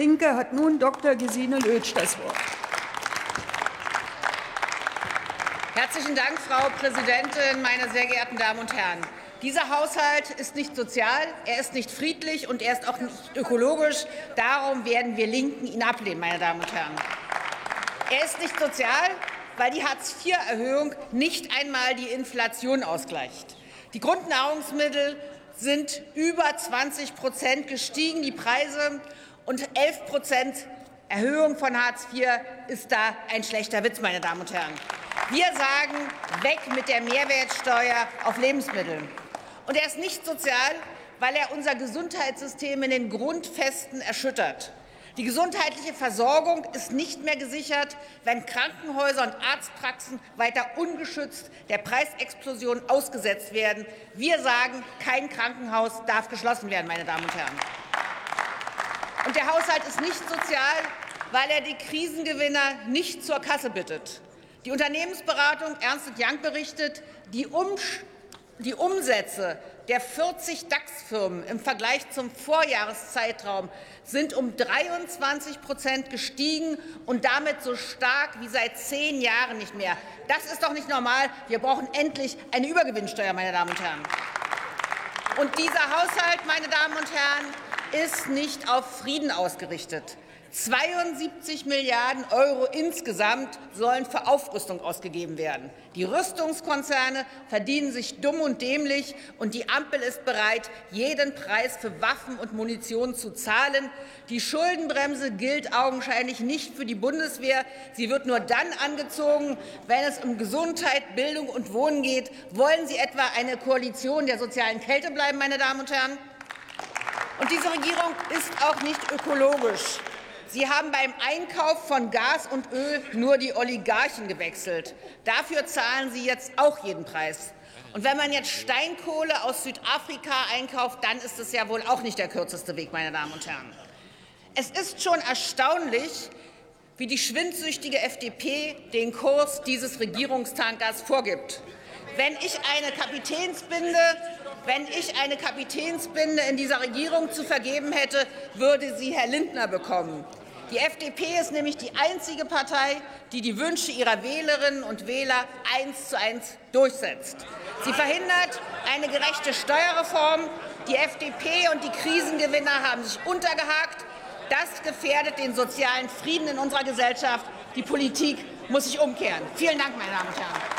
LINKE hat nun Dr. Gesine Lötsch das Wort. Herzlichen Dank, Frau Präsidentin, meine sehr geehrten Damen und Herren! Dieser Haushalt ist nicht sozial, er ist nicht friedlich und er ist auch nicht ökologisch. Darum werden wir Linken ihn ablehnen, meine Damen und Herren. Er ist nicht sozial, weil die Hartz-IV-Erhöhung nicht einmal die Inflation ausgleicht. Die Grundnahrungsmittel sind über 20 Prozent gestiegen, die Preise, und 11 Prozent Erhöhung von Hartz IV ist da ein schlechter Witz, meine Damen und Herren. Wir sagen, weg mit der Mehrwertsteuer auf Lebensmittel. Und er ist nicht sozial, weil er unser Gesundheitssystem in den Grundfesten erschüttert. Die gesundheitliche Versorgung ist nicht mehr gesichert, wenn Krankenhäuser und Arztpraxen weiter ungeschützt der Preisexplosion ausgesetzt werden. Wir sagen, kein Krankenhaus darf geschlossen werden, meine Damen und Herren. Und der Haushalt ist nicht sozial, weil er die Krisengewinner nicht zur Kasse bittet. Die Unternehmensberatung Ernst Young berichtet, die, um die Umsätze der 40 DAX-Firmen im Vergleich zum Vorjahreszeitraum sind um 23 Prozent gestiegen und damit so stark wie seit zehn Jahren nicht mehr. Das ist doch nicht normal. Wir brauchen endlich eine Übergewinnsteuer, meine Damen und Herren. Und dieser Haushalt, meine Damen und Herren, ist nicht auf Frieden ausgerichtet. 72 Milliarden Euro insgesamt sollen für Aufrüstung ausgegeben werden. Die Rüstungskonzerne verdienen sich dumm und dämlich, und die Ampel ist bereit, jeden Preis für Waffen und Munition zu zahlen. Die Schuldenbremse gilt augenscheinlich nicht für die Bundeswehr. Sie wird nur dann angezogen, wenn es um Gesundheit, Bildung und Wohnen geht. Wollen Sie etwa eine Koalition der sozialen Kälte bleiben, meine Damen und Herren? Und diese Regierung ist auch nicht ökologisch. Sie haben beim Einkauf von Gas und Öl nur die Oligarchen gewechselt. Dafür zahlen Sie jetzt auch jeden Preis. Und wenn man jetzt Steinkohle aus Südafrika einkauft, dann ist es ja wohl auch nicht der kürzeste Weg, meine Damen und Herren. Es ist schon erstaunlich, wie die schwindsüchtige FDP den Kurs dieses Regierungstankers vorgibt. Wenn ich eine Kapitänsbinde wenn ich eine Kapitänsbinde in dieser Regierung zu vergeben hätte, würde sie Herr Lindner bekommen. Die FDP ist nämlich die einzige Partei, die die Wünsche ihrer Wählerinnen und Wähler eins zu eins durchsetzt. Sie verhindert eine gerechte Steuerreform. Die FDP und die Krisengewinner haben sich untergehakt. Das gefährdet den sozialen Frieden in unserer Gesellschaft. Die Politik muss sich umkehren. Vielen Dank, meine Damen und Herren.